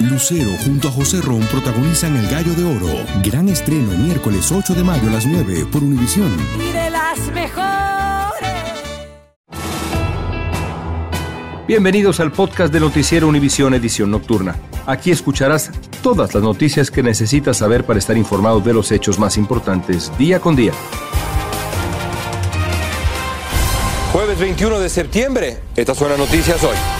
Lucero junto a José Ron protagonizan El Gallo de Oro. Gran estreno miércoles 8 de mayo a las 9 por Univisión. Y de las mejores. Bienvenidos al podcast de Noticiero Univisión Edición Nocturna. Aquí escucharás todas las noticias que necesitas saber para estar informado de los hechos más importantes día con día. Jueves 21 de septiembre. Estas son las noticias hoy.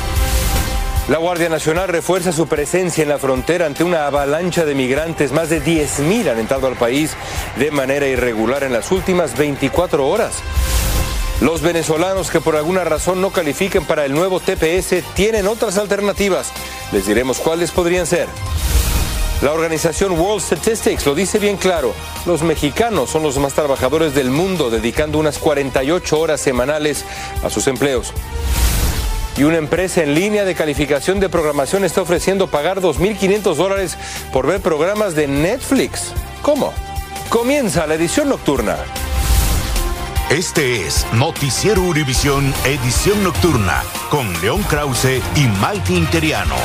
La Guardia Nacional refuerza su presencia en la frontera ante una avalancha de migrantes. Más de 10.000 han entrado al país de manera irregular en las últimas 24 horas. Los venezolanos que por alguna razón no califiquen para el nuevo TPS tienen otras alternativas. Les diremos cuáles podrían ser. La organización World Statistics lo dice bien claro. Los mexicanos son los más trabajadores del mundo, dedicando unas 48 horas semanales a sus empleos. Y una empresa en línea de calificación de programación está ofreciendo pagar 2.500 dólares por ver programas de Netflix. ¿Cómo? Comienza la edición nocturna. Este es Noticiero Univisión Edición Nocturna con León Krause y Malti Interiano.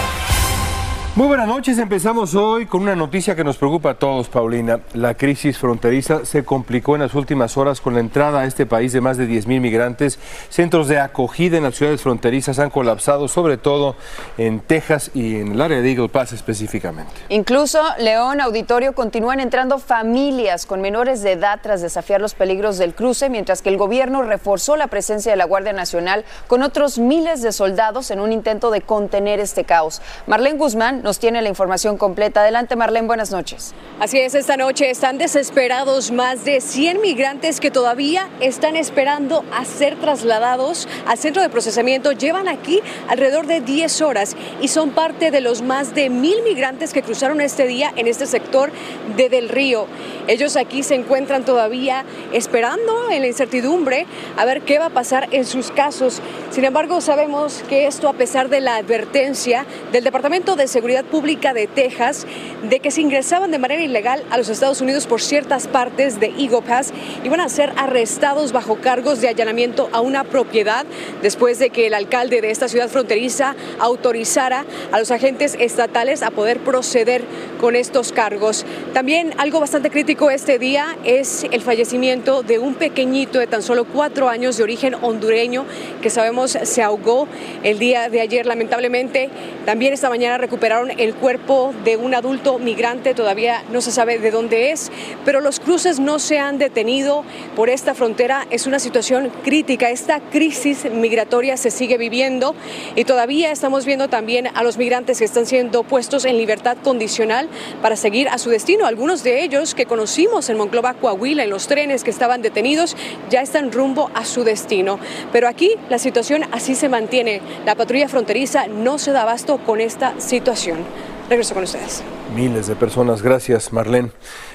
Muy buenas noches, empezamos hoy con una noticia que nos preocupa a todos, Paulina. La crisis fronteriza se complicó en las últimas horas con la entrada a este país de más de 10.000 migrantes. Centros de acogida en las ciudades fronterizas han colapsado, sobre todo en Texas y en el área de Eagle Pass específicamente. Incluso, León, Auditorio, continúan entrando familias con menores de edad tras desafiar los peligros del cruce, mientras que el gobierno reforzó la presencia de la Guardia Nacional con otros miles de soldados en un intento de contener este caos. Marlene Guzmán nos tiene la información completa. Adelante, Marlene, buenas noches. Así es, esta noche están desesperados más de 100 migrantes que todavía están esperando a ser trasladados al centro de procesamiento. Llevan aquí alrededor de 10 horas y son parte de los más de mil migrantes que cruzaron este día en este sector de Del Río. Ellos aquí se encuentran todavía esperando en la incertidumbre a ver qué va a pasar en sus casos. Sin embargo, sabemos que esto, a pesar de la advertencia del Departamento de Seguridad Pública de Texas de que se ingresaban de manera ilegal a los Estados Unidos por ciertas partes de Eagle Pass iban a ser arrestados bajo cargos de allanamiento a una propiedad después de que el alcalde de esta ciudad fronteriza autorizara a los agentes estatales a poder proceder con estos cargos. También algo bastante crítico este día es el fallecimiento de un pequeñito de tan solo cuatro años de origen hondureño que sabemos se ahogó el día de ayer lamentablemente. También esta mañana recuperaron el cuerpo de un adulto migrante, todavía no se sabe de dónde es, pero los cruces no se han detenido por esta frontera. Es una situación crítica, esta crisis migratoria se sigue viviendo y todavía estamos viendo también a los migrantes que están siendo puestos en libertad condicional para seguir a su destino. Algunos de ellos que conocimos en Monclova, Coahuila, en los trenes que estaban detenidos, ya están rumbo a su destino. Pero aquí la situación así se mantiene. La patrulla fronteriza no se da abasto con esta situación. Regreso con ustedes. Miles de personas, gracias Marlene.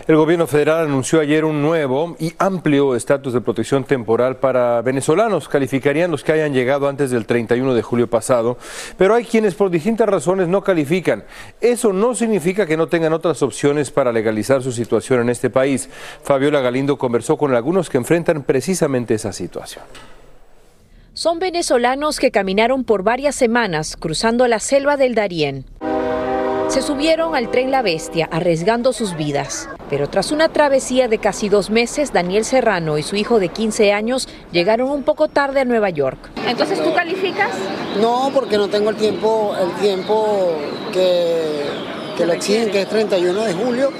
El gobierno federal anunció ayer un nuevo y amplio estatus de protección temporal para venezolanos. Calificarían los que hayan llegado antes del 31 de julio pasado, pero hay quienes por distintas razones no califican. Eso no significa que no tengan otras opciones para legalizar su situación en este país. Fabiola Galindo conversó con algunos que enfrentan precisamente esa situación. Son venezolanos que caminaron por varias semanas cruzando la selva del Darién. Se subieron al tren La Bestia, arriesgando sus vidas. Pero tras una travesía de casi dos meses, Daniel Serrano y su hijo de 15 años llegaron un poco tarde a Nueva York. Entonces, ¿tú calificas? No, porque no tengo el tiempo, el tiempo que, que lo exigen, que es 31 de julio.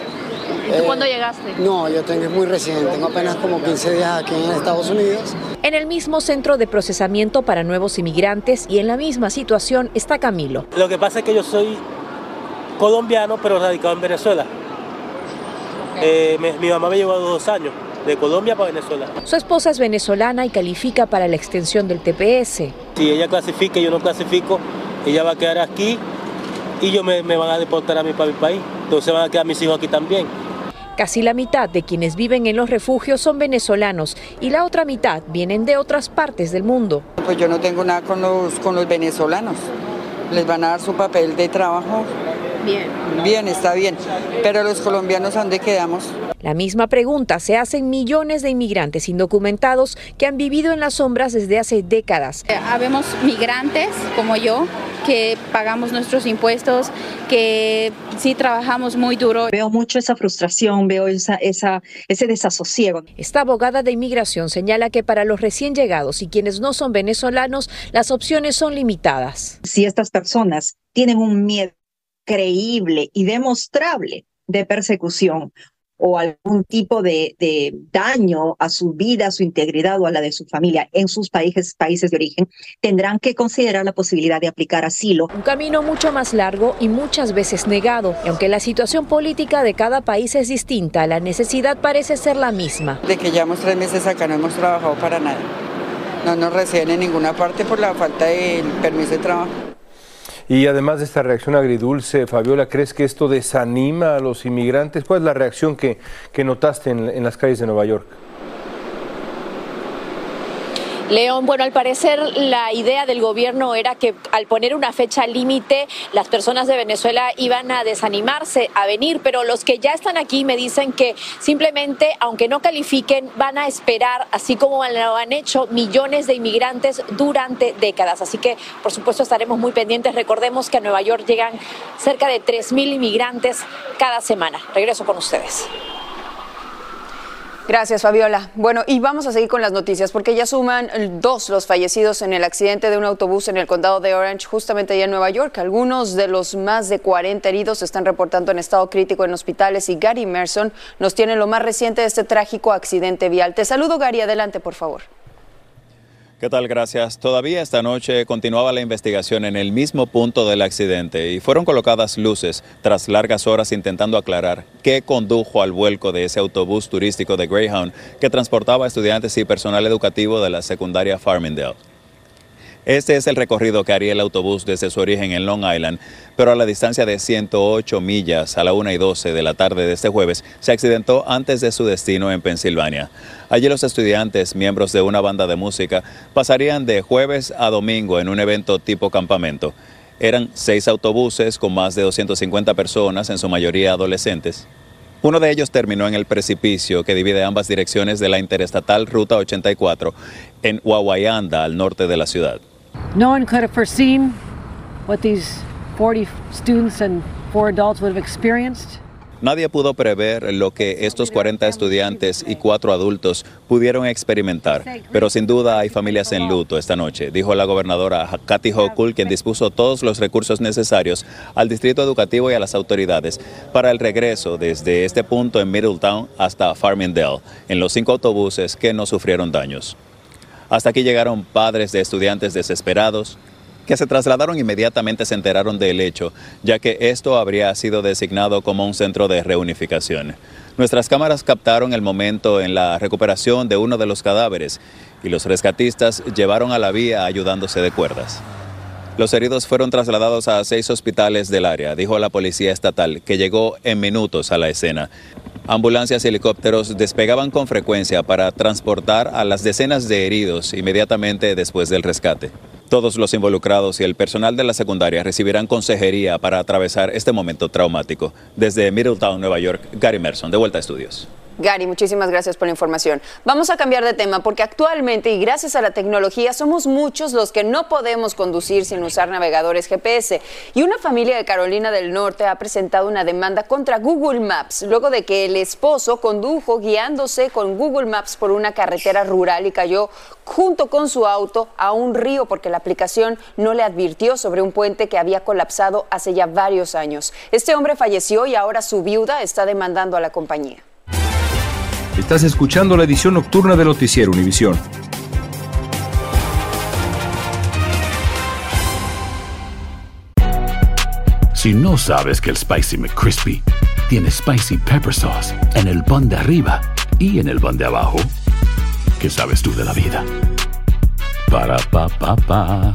¿Y tú cuándo llegaste? No, yo tengo es muy reciente, tengo apenas como 15 días aquí en Estados Unidos. En el mismo centro de procesamiento para nuevos inmigrantes y en la misma situación está Camilo. Lo que pasa es que yo soy colombiano, pero radicado en Venezuela. Eh, me- mi mamá me llevó dos años, de Colombia para Venezuela. Su esposa es venezolana y califica para la extensión del TPS. Si ella clasifica y yo no clasifico, ella va a quedar aquí y yo me, me van a deportar a mí para mi país. Entonces van a quedar mis hijos aquí también. Casi la mitad de quienes viven en los refugios son venezolanos y la otra mitad vienen de otras partes del mundo. Pues yo no tengo nada con los, con los venezolanos. Les van a dar su papel de trabajo. Bien. Bien, está bien. Pero los colombianos, ¿a dónde quedamos? La misma pregunta se hacen millones de inmigrantes indocumentados que han vivido en las sombras desde hace décadas. Eh, Habemos migrantes como yo que pagamos nuestros impuestos, que sí trabajamos muy duro. Veo mucho esa frustración, veo esa, esa, ese desasosiego. Esta abogada de inmigración señala que para los recién llegados y quienes no son venezolanos, las opciones son limitadas. Si estas personas tienen un miedo creíble y demostrable de persecución o algún tipo de, de, daño a su vida, a su integridad o a la de su familia en sus países, países de origen, tendrán que considerar la posibilidad de aplicar asilo. Un camino mucho más largo y muchas veces negado. Y aunque la situación política de cada país es distinta, la necesidad parece ser la misma. De que llevamos tres meses acá no hemos trabajado para nada. No nos reciben en ninguna parte por la falta del permiso de trabajo. Y además de esta reacción agridulce, Fabiola, ¿crees que esto desanima a los inmigrantes? ¿Cuál es la reacción que, que notaste en, en las calles de Nueva York? León, bueno, al parecer la idea del gobierno era que al poner una fecha límite, las personas de Venezuela iban a desanimarse a venir, pero los que ya están aquí me dicen que simplemente, aunque no califiquen, van a esperar, así como lo han hecho millones de inmigrantes durante décadas. Así que, por supuesto, estaremos muy pendientes. Recordemos que a Nueva York llegan cerca de 3.000 inmigrantes cada semana. Regreso con ustedes. Gracias, Fabiola. Bueno, y vamos a seguir con las noticias porque ya suman dos los fallecidos en el accidente de un autobús en el condado de Orange, justamente allá en Nueva York. Algunos de los más de 40 heridos están reportando en estado crítico en hospitales y Gary Merson nos tiene lo más reciente de este trágico accidente vial. Te saludo, Gary. Adelante, por favor. ¿Qué tal? Gracias. Todavía esta noche continuaba la investigación en el mismo punto del accidente y fueron colocadas luces tras largas horas intentando aclarar qué condujo al vuelco de ese autobús turístico de Greyhound que transportaba estudiantes y personal educativo de la secundaria Farmingdale. Este es el recorrido que haría el autobús desde su origen en Long Island, pero a la distancia de 108 millas a la 1 y 12 de la tarde de este jueves, se accidentó antes de su destino en Pensilvania. Allí los estudiantes, miembros de una banda de música, pasarían de jueves a domingo en un evento tipo campamento. Eran seis autobuses con más de 250 personas, en su mayoría adolescentes. Uno de ellos terminó en el precipicio que divide ambas direcciones de la interestatal Ruta 84 en Huawayanda, al norte de la ciudad. No one could have foreseen what these 40 students and four adults would have experienced. Nadie pudo prever lo que estos 40 estudiantes y cuatro adultos pudieron experimentar, pero sin duda hay familias en luto esta noche, dijo la gobernadora Kathy Hochul, quien dispuso todos los recursos necesarios al distrito educativo y a las autoridades para el regreso desde este punto en Middletown hasta Farmingdale, en los cinco autobuses que no sufrieron daños. Hasta aquí llegaron padres de estudiantes desesperados, que se trasladaron inmediatamente se enteraron del hecho, ya que esto habría sido designado como un centro de reunificación. Nuestras cámaras captaron el momento en la recuperación de uno de los cadáveres y los rescatistas llevaron a la vía ayudándose de cuerdas. Los heridos fueron trasladados a seis hospitales del área, dijo la policía estatal, que llegó en minutos a la escena. Ambulancias y helicópteros despegaban con frecuencia para transportar a las decenas de heridos inmediatamente después del rescate. Todos los involucrados y el personal de la secundaria recibirán consejería para atravesar este momento traumático. Desde Middletown, Nueva York, Gary Merson, de vuelta a estudios. Gary, muchísimas gracias por la información. Vamos a cambiar de tema porque actualmente y gracias a la tecnología somos muchos los que no podemos conducir sin usar navegadores GPS. Y una familia de Carolina del Norte ha presentado una demanda contra Google Maps luego de que el esposo condujo guiándose con Google Maps por una carretera rural y cayó junto con su auto a un río porque la aplicación no le advirtió sobre un puente que había colapsado hace ya varios años. Este hombre falleció y ahora su viuda está demandando a la compañía. Estás escuchando la edición nocturna de Noticiero Univisión. Si no sabes que el Spicy McCrispy tiene Spicy Pepper Sauce en el pan de arriba y en el pan de abajo, ¿qué sabes tú de la vida? Para, pa, pa, pa.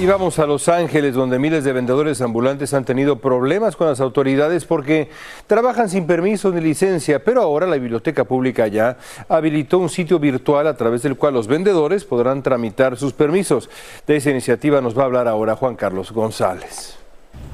Y vamos a Los Ángeles, donde miles de vendedores ambulantes han tenido problemas con las autoridades porque trabajan sin permiso ni licencia, pero ahora la Biblioteca Pública ya habilitó un sitio virtual a través del cual los vendedores podrán tramitar sus permisos. De esa iniciativa nos va a hablar ahora Juan Carlos González.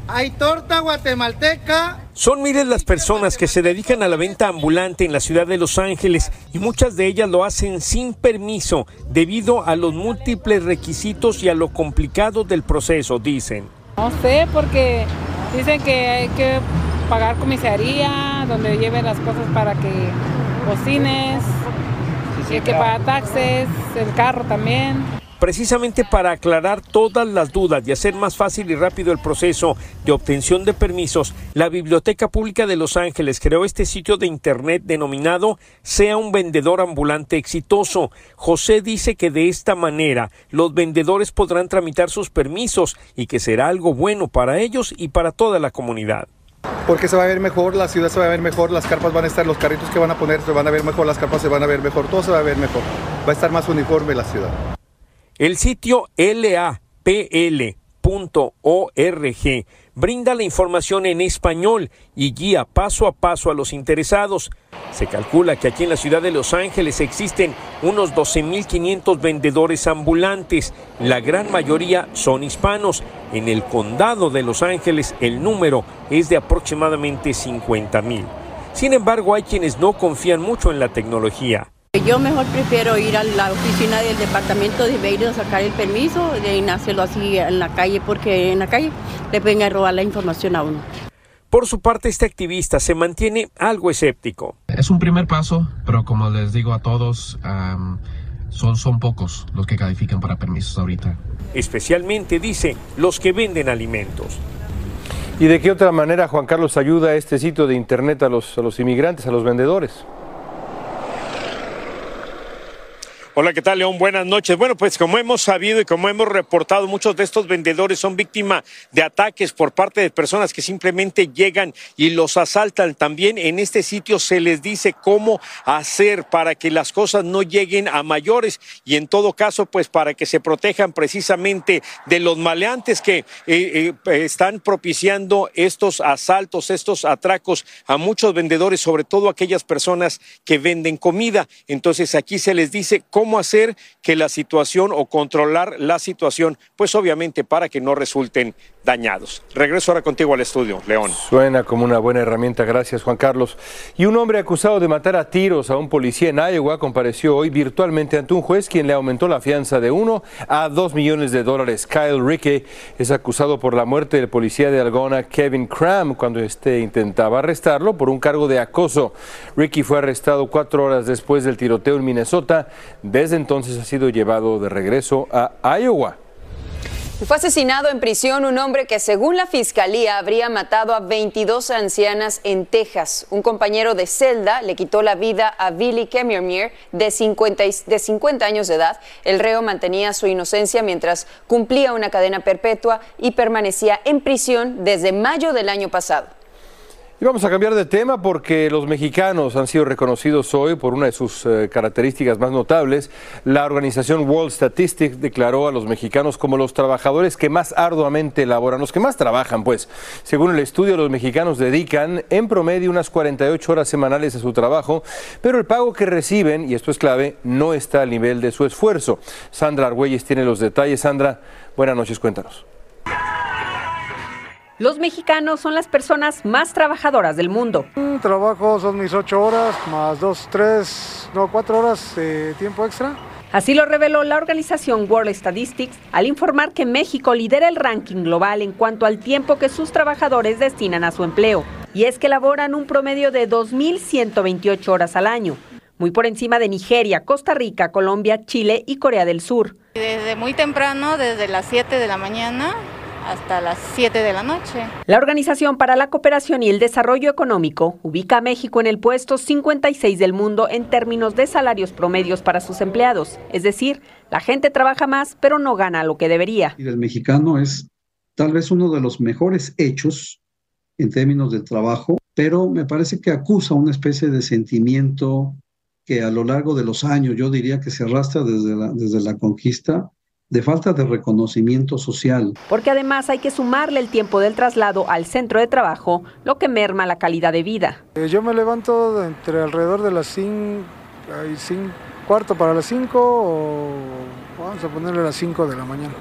Hay torta guatemalteca. Son miles las personas que se dedican a la venta ambulante en la ciudad de Los Ángeles y muchas de ellas lo hacen sin permiso debido a los múltiples requisitos y a lo complicado del proceso, dicen. No sé, porque dicen que hay que pagar comisaría, donde lleven las cosas para que cocines, hay que pagar taxes, el carro también precisamente para aclarar todas las dudas y hacer más fácil y rápido el proceso de obtención de permisos, la Biblioteca Pública de Los Ángeles creó este sitio de Internet denominado Sea un vendedor ambulante exitoso. José dice que de esta manera los vendedores podrán tramitar sus permisos y que será algo bueno para ellos y para toda la comunidad porque se va a ver mejor, la ciudad se va a ver mejor, las carpas van a estar, los carritos que van a poner se van a ver mejor, las carpas se van a ver mejor, todo se va a ver mejor. Va a estar más uniforme la ciudad. El sitio lapl.org brinda la información en español y guía paso a paso a los interesados. Se calcula que aquí en la ciudad de Los Ángeles existen unos 12.500 vendedores ambulantes. La gran mayoría son hispanos. En el condado de Los Ángeles el número es de aproximadamente 50.000. Sin embargo, hay quienes no confían mucho en la tecnología. Yo mejor prefiero ir a la oficina del departamento de Beirut a sacar el permiso de hacerlo así en la calle porque en la calle le pueden robar la información a uno. Por su parte, este activista se mantiene algo escéptico. Es un primer paso, pero como les digo a todos, son, son pocos los que califican para permisos ahorita. Especialmente, dice, los que venden alimentos. ¿Y de qué otra manera, Juan Carlos, ayuda este sitio de Internet a los, a los inmigrantes, a los vendedores? Hola, ¿qué tal, León? Buenas noches. Bueno, pues como hemos sabido y como hemos reportado, muchos de estos vendedores son víctimas de ataques por parte de personas que simplemente llegan y los asaltan. También en este sitio se les dice cómo hacer para que las cosas no lleguen a mayores y en todo caso, pues para que se protejan precisamente de los maleantes que eh, eh, están propiciando estos asaltos, estos atracos a muchos vendedores, sobre todo aquellas personas que venden comida. Entonces aquí se les dice cómo cómo hacer que la situación o controlar la situación, pues obviamente para que no resulten dañados. Regreso ahora contigo al estudio, León. Suena como una buena herramienta, gracias Juan Carlos. Y un hombre acusado de matar a tiros a un policía en Iowa compareció hoy virtualmente ante un juez quien le aumentó la fianza de uno a dos millones de dólares. Kyle Rickey es acusado por la muerte del policía de Algona Kevin Cram cuando este intentaba arrestarlo por un cargo de acoso. Ricky fue arrestado cuatro horas después del tiroteo en Minnesota. Desde entonces ha sido llevado de regreso a Iowa. Fue asesinado en prisión un hombre que, según la fiscalía, habría matado a 22 ancianas en Texas. Un compañero de celda le quitó la vida a Billy Kemmermere, de 50, de 50 años de edad. El reo mantenía su inocencia mientras cumplía una cadena perpetua y permanecía en prisión desde mayo del año pasado. Vamos a cambiar de tema porque los mexicanos han sido reconocidos hoy por una de sus eh, características más notables. La organización World Statistics declaró a los mexicanos como los trabajadores que más arduamente laboran, los que más trabajan, pues. Según el estudio, los mexicanos dedican en promedio unas 48 horas semanales a su trabajo, pero el pago que reciben, y esto es clave, no está al nivel de su esfuerzo. Sandra Argüelles tiene los detalles. Sandra, buenas noches, cuéntanos. Los mexicanos son las personas más trabajadoras del mundo. Trabajo son mis ocho horas, más dos, tres, no, cuatro horas de tiempo extra. Así lo reveló la organización World Statistics al informar que México lidera el ranking global en cuanto al tiempo que sus trabajadores destinan a su empleo. Y es que laboran un promedio de 2.128 horas al año, muy por encima de Nigeria, Costa Rica, Colombia, Chile y Corea del Sur. Desde muy temprano, desde las 7 de la mañana, hasta las 7 de la noche. La Organización para la Cooperación y el Desarrollo Económico ubica a México en el puesto 56 del mundo en términos de salarios promedios para sus empleados. Es decir, la gente trabaja más, pero no gana lo que debería. Y el mexicano es tal vez uno de los mejores hechos en términos de trabajo, pero me parece que acusa una especie de sentimiento que a lo largo de los años, yo diría que se arrastra desde la, desde la conquista, de falta de reconocimiento social. Porque además hay que sumarle el tiempo del traslado al centro de trabajo, lo que merma la calidad de vida. Eh, yo me levanto entre alrededor de las 5, cuarto para las 5 o vamos a ponerle las 5 de la mañana,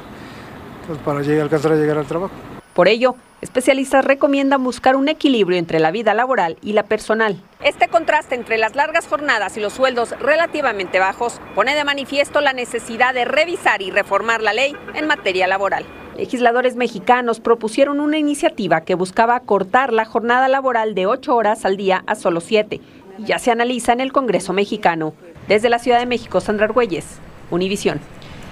pues para llegar, alcanzar a llegar al trabajo. Por ello, especialistas recomiendan buscar un equilibrio entre la vida laboral y la personal. Este contraste entre las largas jornadas y los sueldos relativamente bajos pone de manifiesto la necesidad de revisar y reformar la ley en materia laboral. Legisladores mexicanos propusieron una iniciativa que buscaba cortar la jornada laboral de ocho horas al día a solo siete. Y ya se analiza en el Congreso mexicano. Desde la Ciudad de México, Sandra Argüelles, Univisión.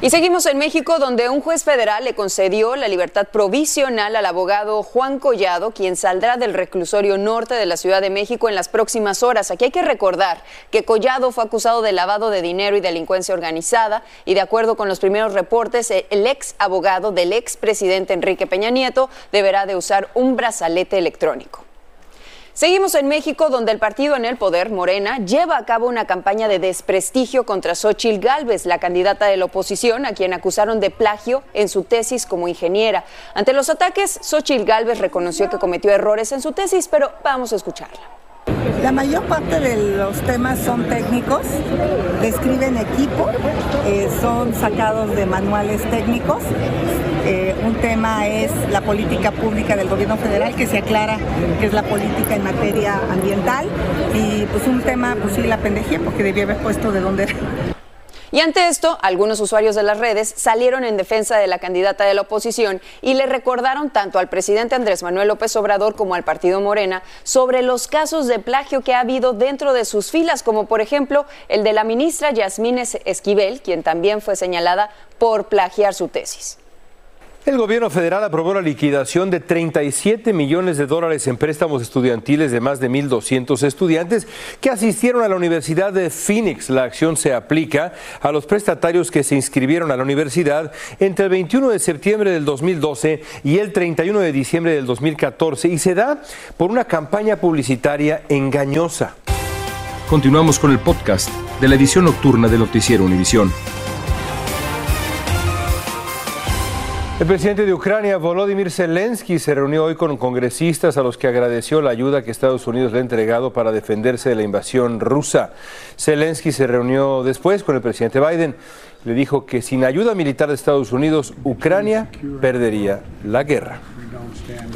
Y seguimos en México, donde un juez federal le concedió la libertad provisional al abogado Juan Collado, quien saldrá del reclusorio norte de la Ciudad de México en las próximas horas. Aquí hay que recordar que Collado fue acusado de lavado de dinero y delincuencia organizada, y de acuerdo con los primeros reportes, el ex abogado del ex presidente Enrique Peña Nieto deberá de usar un brazalete electrónico. Seguimos en México, donde el partido en el poder, Morena, lleva a cabo una campaña de desprestigio contra Xochil Gálvez, la candidata de la oposición, a quien acusaron de plagio en su tesis como ingeniera. Ante los ataques, Xochil Gálvez reconoció que cometió errores en su tesis, pero vamos a escucharla. La mayor parte de los temas son técnicos, describen equipo, eh, son sacados de manuales técnicos. Eh, un tema es la política pública del gobierno federal, que se aclara que es la política en materia ambiental. Y pues un tema, pues sí, la pendejía, porque debía haber puesto de dónde. Y ante esto, algunos usuarios de las redes salieron en defensa de la candidata de la oposición y le recordaron tanto al presidente Andrés Manuel López Obrador como al partido Morena sobre los casos de plagio que ha habido dentro de sus filas, como por ejemplo el de la ministra Yasmín Esquivel, quien también fue señalada por plagiar su tesis. El gobierno federal aprobó la liquidación de 37 millones de dólares en préstamos estudiantiles de más de 1.200 estudiantes que asistieron a la Universidad de Phoenix. La acción se aplica a los prestatarios que se inscribieron a la universidad entre el 21 de septiembre del 2012 y el 31 de diciembre del 2014 y se da por una campaña publicitaria engañosa. Continuamos con el podcast de la edición nocturna de Noticiero Univisión. El presidente de Ucrania, Volodymyr Zelensky, se reunió hoy con congresistas a los que agradeció la ayuda que Estados Unidos le ha entregado para defenderse de la invasión rusa. Zelensky se reunió después con el presidente Biden. Le dijo que sin ayuda militar de Estados Unidos, Ucrania perdería la guerra.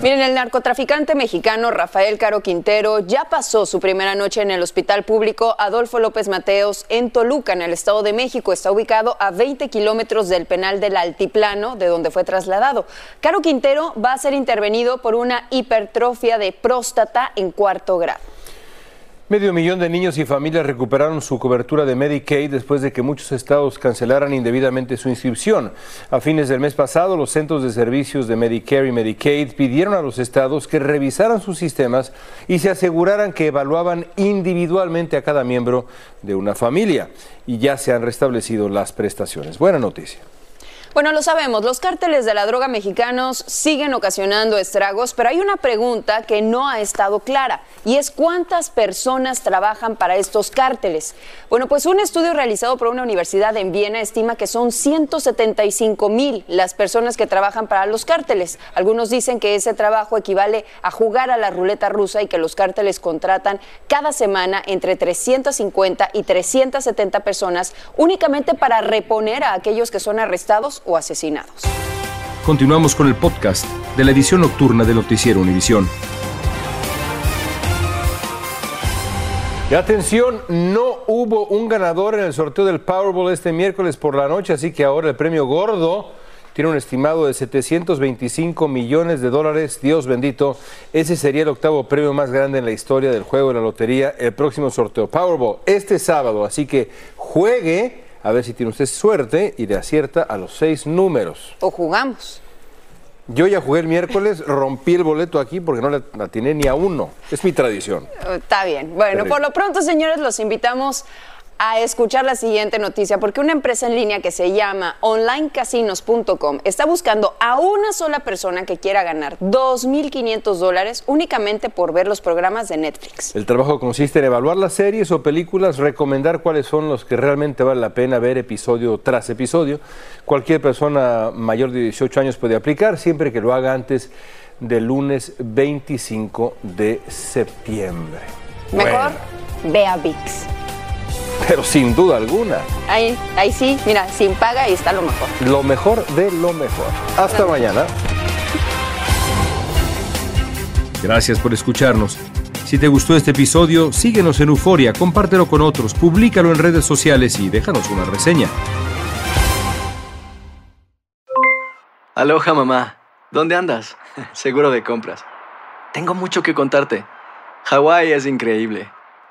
Miren, el narcotraficante mexicano Rafael Caro Quintero ya pasó su primera noche en el hospital público Adolfo López Mateos en Toluca, en el Estado de México. Está ubicado a 20 kilómetros del penal del Altiplano, de donde fue trasladado. Caro Quintero va a ser intervenido por una hipertrofia de próstata en cuarto grado. Medio millón de niños y familias recuperaron su cobertura de Medicaid después de que muchos estados cancelaran indebidamente su inscripción. A fines del mes pasado, los centros de servicios de Medicare y Medicaid pidieron a los estados que revisaran sus sistemas y se aseguraran que evaluaban individualmente a cada miembro de una familia. Y ya se han restablecido las prestaciones. Buena noticia. Bueno, lo sabemos, los cárteles de la droga mexicanos siguen ocasionando estragos, pero hay una pregunta que no ha estado clara y es cuántas personas trabajan para estos cárteles. Bueno, pues un estudio realizado por una universidad en Viena estima que son 175 mil las personas que trabajan para los cárteles. Algunos dicen que ese trabajo equivale a jugar a la ruleta rusa y que los cárteles contratan cada semana entre 350 y 370 personas únicamente para reponer a aquellos que son arrestados o asesinados. Continuamos con el podcast de la edición nocturna de Noticiero Univisión. Y atención, no hubo un ganador en el sorteo del Powerball este miércoles por la noche, así que ahora el premio gordo tiene un estimado de 725 millones de dólares. Dios bendito, ese sería el octavo premio más grande en la historia del juego de la lotería, el próximo sorteo Powerball este sábado, así que juegue a ver si tiene usted suerte y le acierta a los seis números. O jugamos. Yo ya jugué el miércoles, rompí el boleto aquí porque no le atiné ni a uno. Es mi tradición. Está bien. Bueno, por lo pronto, señores, los invitamos a escuchar la siguiente noticia, porque una empresa en línea que se llama onlinecasinos.com está buscando a una sola persona que quiera ganar 2.500 dólares únicamente por ver los programas de Netflix. El trabajo consiste en evaluar las series o películas, recomendar cuáles son los que realmente vale la pena ver episodio tras episodio. Cualquier persona mayor de 18 años puede aplicar siempre que lo haga antes del lunes 25 de septiembre. Mejor ve a VIX. Pero sin duda alguna, Ahí, ahí sí, mira, sin paga ahí está lo mejor. lo mejor de lo mejor. Hasta mañana. Gracias por escucharnos. Si te gustó este episodio, síguenos en Euforia, compártelo con otros, públicalo en redes sociales y déjanos una reseña. Aloha mamá, ¿dónde andas? Seguro de compras. Tengo mucho que contarte. Hawái es increíble.